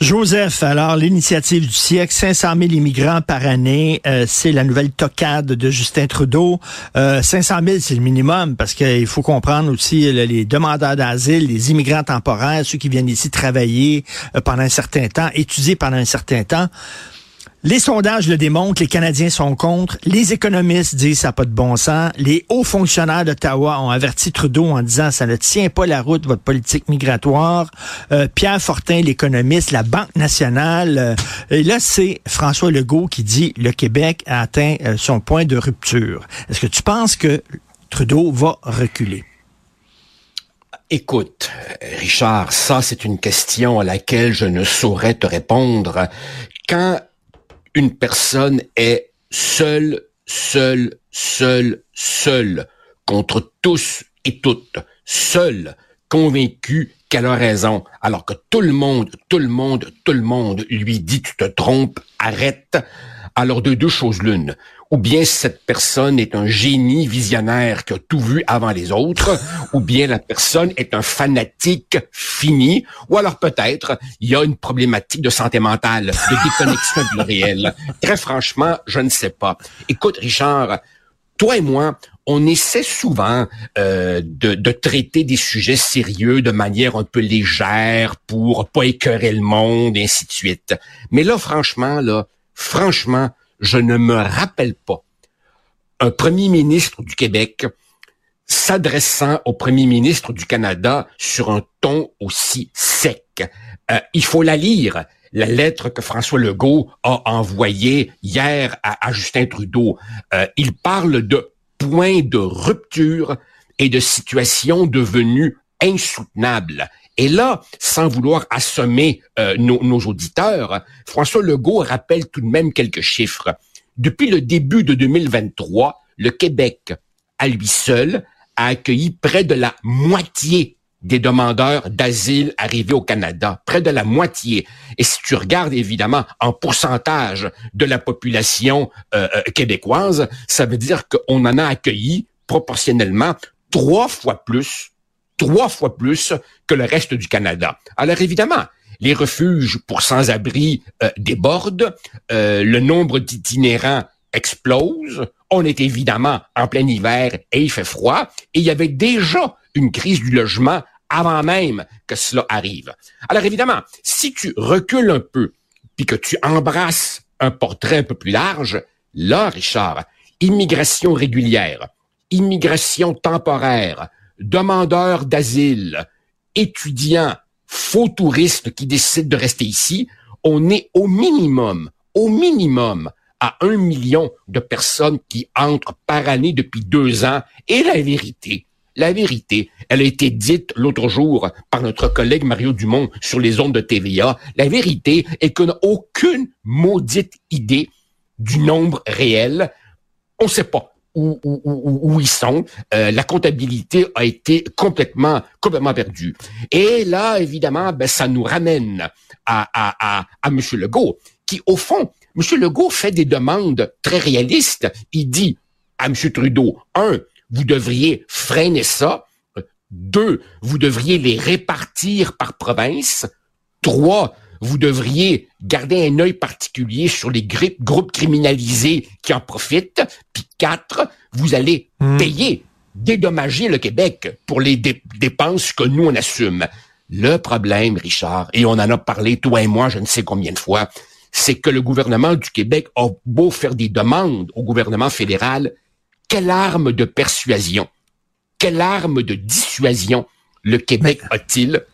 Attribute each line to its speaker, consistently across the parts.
Speaker 1: Joseph, alors l'initiative du siècle, 500 000 immigrants par année, euh, c'est la nouvelle tocade de Justin Trudeau. Euh, 500 000, c'est le minimum parce qu'il faut comprendre aussi les demandeurs d'asile, les immigrants temporaires, ceux qui viennent ici travailler euh, pendant un certain temps, étudier pendant un certain temps. Les sondages le démontrent, les Canadiens sont contre, les économistes disent ça n'a pas de bon sens, les hauts fonctionnaires d'Ottawa ont averti Trudeau en disant ça ne tient pas la route votre politique migratoire. Euh, Pierre Fortin, l'économiste, la Banque nationale, euh, et là c'est François Legault qui dit le Québec a atteint euh, son point de rupture. Est-ce que tu penses que Trudeau va reculer?
Speaker 2: Écoute, Richard, ça c'est une question à laquelle je ne saurais te répondre. Quand une personne est seule, seule, seule, seule contre tous et toutes, seule, convaincue qu'elle a raison, alors que tout le monde, tout le monde, tout le monde lui dit tu te trompes, arrête. Alors de deux choses l'une ou bien cette personne est un génie visionnaire qui a tout vu avant les autres, ou bien la personne est un fanatique fini, ou alors peut-être il y a une problématique de santé mentale, de déconnexion du réel. Très franchement, je ne sais pas. Écoute, Richard, toi et moi, on essaie souvent euh, de, de, traiter des sujets sérieux de manière un peu légère pour pas écœurer le monde, et ainsi de suite. Mais là, franchement, là, franchement, je ne me rappelle pas un premier ministre du Québec s'adressant au premier ministre du Canada sur un ton aussi sec. Euh, il faut la lire, la lettre que François Legault a envoyée hier à, Justin Trudeau. Euh, il parle de points de rupture et de situations devenues insoutenables. Et là, sans vouloir assommer euh, nos, auditeurs, François Legault rappelle tout de même quelques chiffres. Depuis le début de 2023, le Québec, à lui seul, a accueilli près de la moitié des demandeurs d'asile arrivés au Canada, près de la moitié. Et si tu regardes évidemment en pourcentage de la population euh, euh, québécoise, ça veut dire qu'on en a accueilli proportionnellement trois fois plus trois fois plus que le reste du Canada. Alors évidemment, les refuges pour sans-abri euh, débordent, euh, le nombre d'itinérants explose, on est évidemment en plein hiver et il fait froid, et il y avait déjà une crise du logement avant même que cela arrive. Alors évidemment, si tu recules un peu, puis que tu embrasses un portrait un peu plus large, là, Richard, immigration régulière, immigration temporaire, demandeurs d'asile, étudiants, faux touristes qui décident de rester ici, on est au minimum, au minimum, à un million de personnes qui entrent par année depuis deux ans. Et la vérité, la vérité, elle a été dite l'autre jour par notre collègue Mario Dumont sur les ondes de TVA. La vérité est qu'on n'a aucune maudite idée du nombre réel. On ne sait pas où, ils sont. Euh, la comptabilité a été complètement complètement perdue. Et là, évidemment, ben, ça nous ramène à, à, à, à M. Legault, qui, au fond, M. Legault fait des demandes très réalistes. Il dit à M. Trudeau, un, vous devriez freiner ça. Deux, vous devriez les répartir par province. Trois, vous devriez garder un œil particulier sur les groupes criminalisés qui en profitent. Puis quatre, vous allez hmm. payer, dédommager le Québec pour les dépenses que nous, on assume. Le problème, Richard, et on en a parlé, toi et moi, je ne sais combien de fois, c'est que le gouvernement du Québec a beau faire des demandes au gouvernement fédéral, quelle arme de persuasion, quelle arme de dissuasion le Québec a-t-il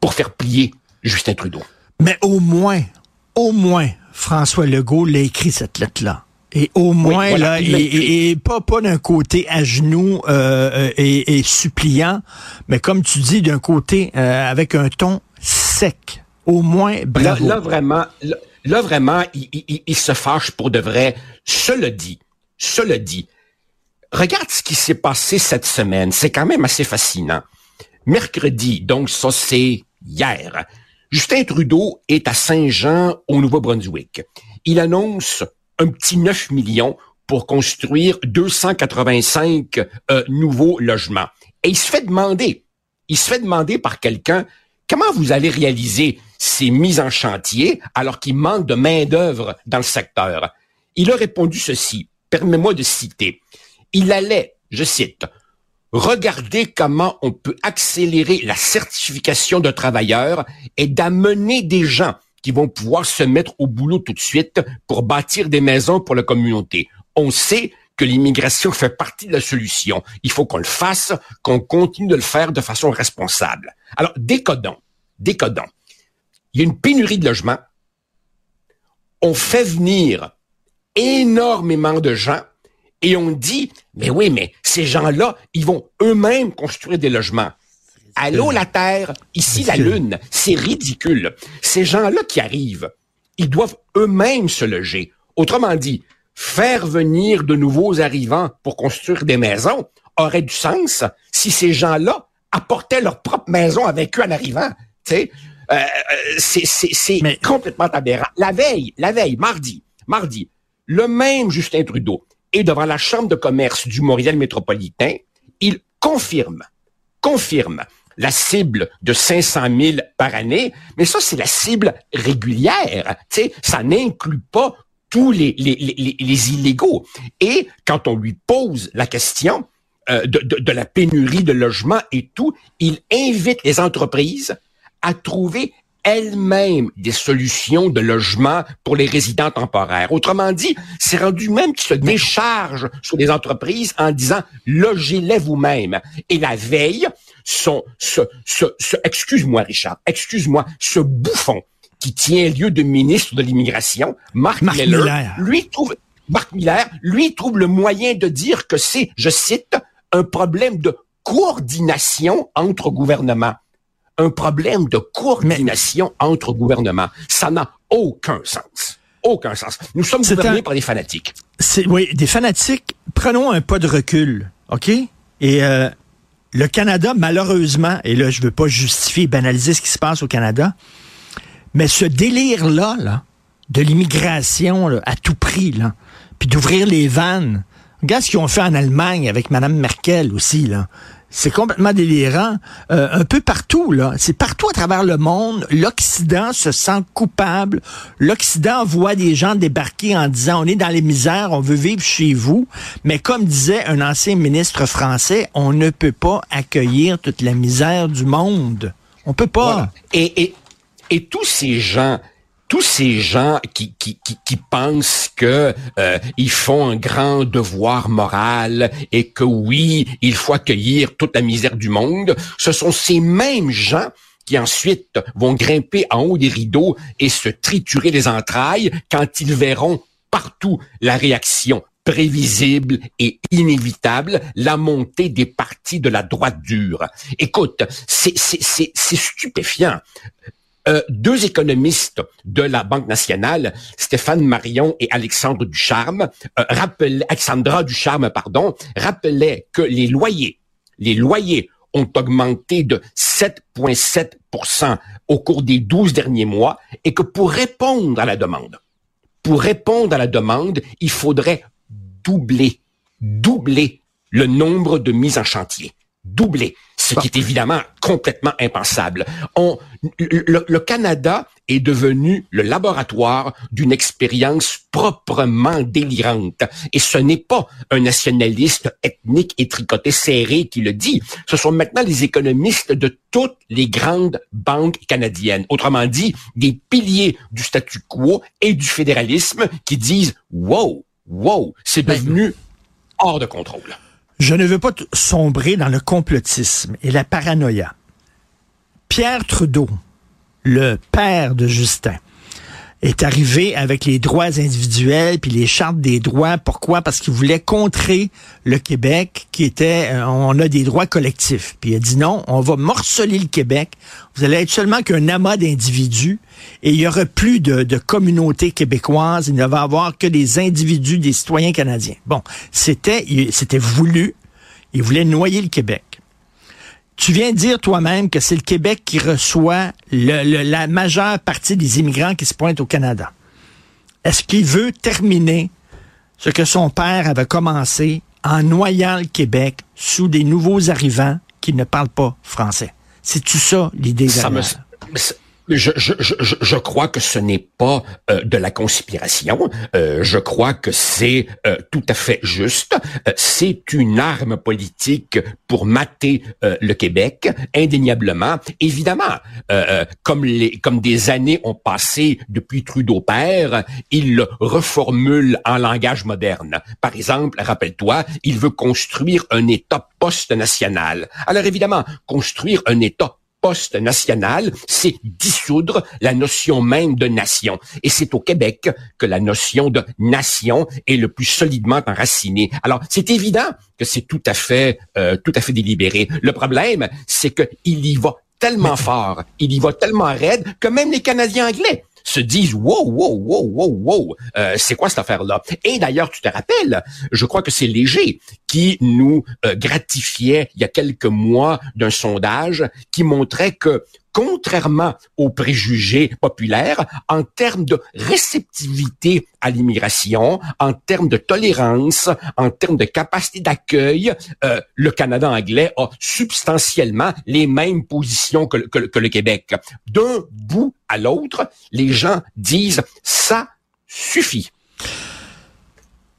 Speaker 2: pour faire plier Justin Trudeau?
Speaker 1: Mais au moins, au moins, François Legault l'a écrit cette lettre-là. Et au moins, là, et, pas, pas d'un côté à genoux euh, et, suppliant, mais comme tu dis, d'un côté euh, avec un ton sec. Au moins, bravo.
Speaker 2: Là, vraiment, là, vraiment, il, il, se fâche pour de vrai. Cela dit, cela dit, regarde ce qui s'est passé cette semaine. C'est quand même assez fascinant. Mercredi, donc ça c'est hier, Justin Trudeau est à Saint-Jean, au Nouveau-Brunswick. Il annonce un petit 9 millions pour construire 285 euh, nouveaux logements. Et il se fait demander, il se fait demander par quelqu'un, comment vous allez réaliser ces mises en chantier alors qu'il manque de main-d'œuvre dans le secteur? Il a répondu ceci, permets-moi de citer. Il allait, je cite, regarder comment on peut accélérer la certification de travailleurs et d'amener des gens qui vont pouvoir se mettre au boulot tout de suite pour bâtir des maisons pour la communauté. On sait que l'immigration fait partie de la solution. Il faut qu'on le fasse, qu'on continue de le faire de façon responsable. Alors, décodons, décodons. Il y a une pénurie de logements. On fait venir énormément de gens et on dit, mais oui, mais ces gens-là, ils vont eux-mêmes construire des logements. Allô la Terre, ici la Lune, c'est ridicule. Ces gens-là qui arrivent, ils doivent eux-mêmes se loger. Autrement dit, faire venir de nouveaux arrivants pour construire des maisons aurait du sens si ces gens-là apportaient leur propre maison avec eux en arrivant. Tu sais, euh, euh, c'est complètement aberrant. La veille, la veille, mardi, mardi, le même Justin Trudeau est devant la Chambre de commerce du Montréal métropolitain. Il confirme, confirme la cible de 500 000 par année, mais ça, c'est la cible régulière. sais, ça n'inclut pas tous les, les, les, les, illégaux. Et quand on lui pose la question euh, de, de, de la pénurie de logements et tout, il invite les entreprises à trouver elles-mêmes des solutions de logement pour les résidents temporaires. Autrement dit, c'est rendu même qu'ils se déchargent sur les entreprises en disant logez-les vous-même. Et la veille, son, ce, ce, ce excuse-moi Richard, excuse-moi, ce bouffon qui tient lieu de ministre de l'immigration, Marc, Miller, lui trouve Marc Miller, lui trouve le moyen de dire que c'est, je cite, un problème de coordination entre gouvernements un problème de coordination entre gouvernements. Ça n'a aucun sens. Aucun sens. Nous sommes gouvernés par des fanatiques.
Speaker 1: Oui, des fanatiques. Prenons un pas de recul, OK? Et euh, le Canada, malheureusement, et là, je veux pas justifier, banaliser ce qui se passe au Canada, mais ce délire-là, là, de l'immigration à tout prix, là, puis d'ouvrir les vannes, regarde ce qu'ils ont fait en Allemagne avec Mme Merkel aussi, là. C'est complètement délirant. Euh, un peu partout, là. C'est partout à travers le monde. L'Occident se sent coupable. L'Occident voit des gens débarquer en disant on est dans les misères, on veut vivre chez vous. Mais comme disait un ancien ministre français, on ne peut pas accueillir toute la misère du monde. On peut pas.
Speaker 2: Et, et, et tous ces gens tous ces gens qui, qui, qui, pensent que euh, ils font un grand devoir moral et que oui, il faut accueillir toute la misère du monde, ce sont ces mêmes gens qui ensuite vont grimper en haut des rideaux et se triturer les entrailles quand ils verront partout la réaction prévisible et inévitable, la montée des partis de la droite dure. Écoute, c'est stupéfiant. Euh, deux économistes de la Banque nationale, Stéphane Marion et Alexandre Ducharme, euh, rappelaient, Alexandra Ducharme, pardon, rappelaient que les loyers, les loyers ont augmenté de 7,7% au cours des 12 derniers mois et que pour répondre à la demande, pour répondre à la demande, il faudrait doubler, doubler le nombre de mises en chantier doublé, ce qui est évidemment complètement impensable. On, le, Canada est devenu le laboratoire d'une expérience proprement délirante. Et ce n'est pas un nationaliste ethnique et tricoté serré qui le dit. Ce sont maintenant les économistes de toutes les grandes banques canadiennes. Autrement dit, des piliers du statu quo et du fédéralisme qui disent, wow, wow, c'est ben, devenu hors de contrôle.
Speaker 1: Je ne veux pas sombrer dans le complotisme et la paranoïa. Pierre Trudeau, le père de Justin, est arrivé avec les droits individuels puis les chartes des droits. Pourquoi? Parce qu'il voulait contrer le Québec qui était, euh, on a des droits collectifs. Puis il a dit non, on va morceler le Québec. Vous allez être seulement qu'un amas d'individus et il y aura plus de, de communauté québécoise. Il ne va avoir que des individus, des citoyens canadiens. Bon, c'était, c'était voulu. Il voulait noyer le Québec. Tu viens de dire toi-même que c'est le Québec qui reçoit la majeure partie des immigrants qui se pointent au Canada. Est-ce qu'il veut terminer ce que son père avait commencé en noyant le Québec sous des nouveaux arrivants qui ne parlent pas français? C'est-tu ça l'idée derrière?
Speaker 2: Je, je, je, je, crois que ce n'est pas euh, de la conspiration. Euh, je crois que c'est euh, tout à fait juste. c'est une arme politique pour mater le Québec, indéniablement. Évidemment, comme, les, comme des années ont passé depuis Trudeau père, il le reformule en langage moderne. Par exemple, rappelle-toi, il veut construire un État post-national. Alors évidemment, construire un État post national, c'est dissoudre la notion même de nation. Et c'est au Québec que la notion de nation est le plus solidement enracinée. Alors, c'est évident que c'est tout à fait, euh, tout à fait délibéré. Le problème, c'est qu'il y va tellement fort, il y va tellement raide que même les Canadiens anglais se disent wow wow wow wow wow euh, c'est quoi cette affaire là et d'ailleurs tu te rappelles je crois que c'est Léger qui nous euh, gratifiait il y a quelques mois d'un sondage qui montrait que contrairement aux préjugés populaires, en termes de réceptivité à l'immigration, en termes de tolérance, en termes de capacité d'accueil, euh, le Canada anglais a substantiellement les mêmes positions que, que le Québec. D'un bout à l'autre, les gens disent ça suffit.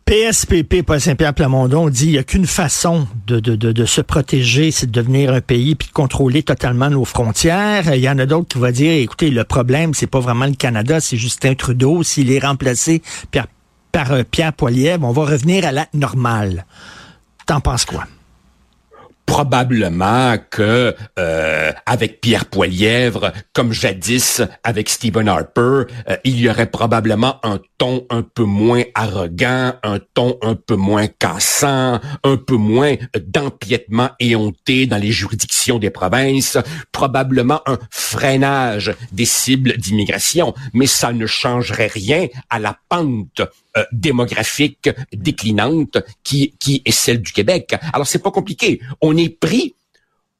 Speaker 1: PSPP, Paul Saint-Pierre Plamondon, dit qu'il n'y a qu'une façon de, de, de, se protéger, c'est de devenir un pays puis de contrôler totalement nos frontières. Il y en a d'autres qui vont dire, écoutez, le problème, c'est pas vraiment le Canada, c'est Justin Trudeau. S'il est remplacé par, par euh, Pierre Poilievre, on va revenir à la normale. T'en penses quoi?
Speaker 2: Probablement que euh, avec Pierre Poilièvre, comme jadis avec Stephen Harper, euh, il y aurait probablement un ton un peu moins arrogant, un ton un peu moins cassant, un peu moins d'empiètement éhonté dans les juridictions des provinces, probablement un freinage des cibles d'immigration, mais ça ne changerait rien à la pente euh, démographique déclinante qui, qui est celle du Québec. Alors c'est pas compliqué. On est pris,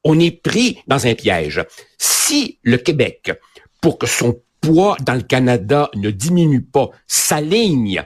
Speaker 2: on est pris dans un piège. Si le Québec, pour que son poids dans le Canada ne diminue pas, s'aligne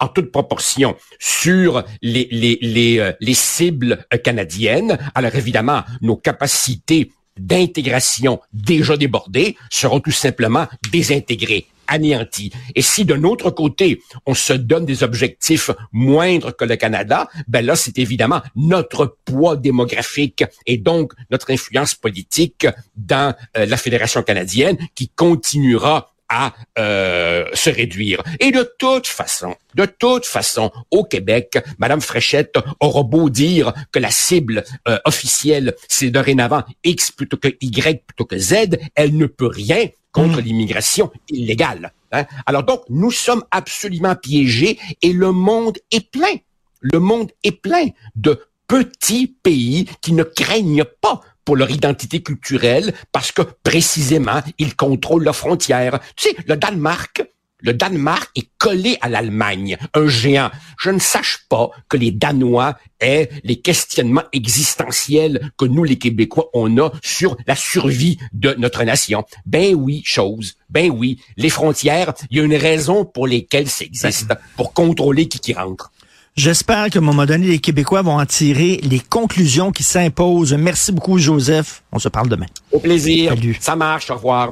Speaker 2: en toute proportion sur les, les, les, euh, les cibles canadiennes, alors évidemment, nos capacités d'intégration déjà débordées seront tout simplement désintégrées anéanti. Et si de notre côté, on se donne des objectifs moindres que le Canada, ben là, c'est évidemment notre poids démographique et donc notre influence politique dans euh, la Fédération canadienne qui continuera à euh, se réduire. Et de toute façon, de toute façon, au Québec, Madame Fréchette aura beau dire que la cible euh, officielle, c'est dorénavant X plutôt que Y plutôt que Z, elle ne peut rien contre mm. l'immigration illégale. Hein. Alors donc, nous sommes absolument piégés et le monde est plein. Le monde est plein de petits pays qui ne craignent pas pour leur identité culturelle parce que précisément, ils contrôlent leurs frontières. Tu sais, le Danemark, le Danemark est collé à l'Allemagne, un géant. Je ne sache pas que les Danois aient les questionnements existentiels que nous, les Québécois, on a sur la survie de notre nation. Ben oui, chose. Ben oui, les frontières, il y a une raison pour lesquelles ça existe, ben. pour contrôler qui qui rentre.
Speaker 1: J'espère qu'à un moment donné, les Québécois vont en tirer les conclusions qui s'imposent. Merci beaucoup, Joseph. On se parle demain.
Speaker 2: Au plaisir. Salut. Ça marche. Au revoir.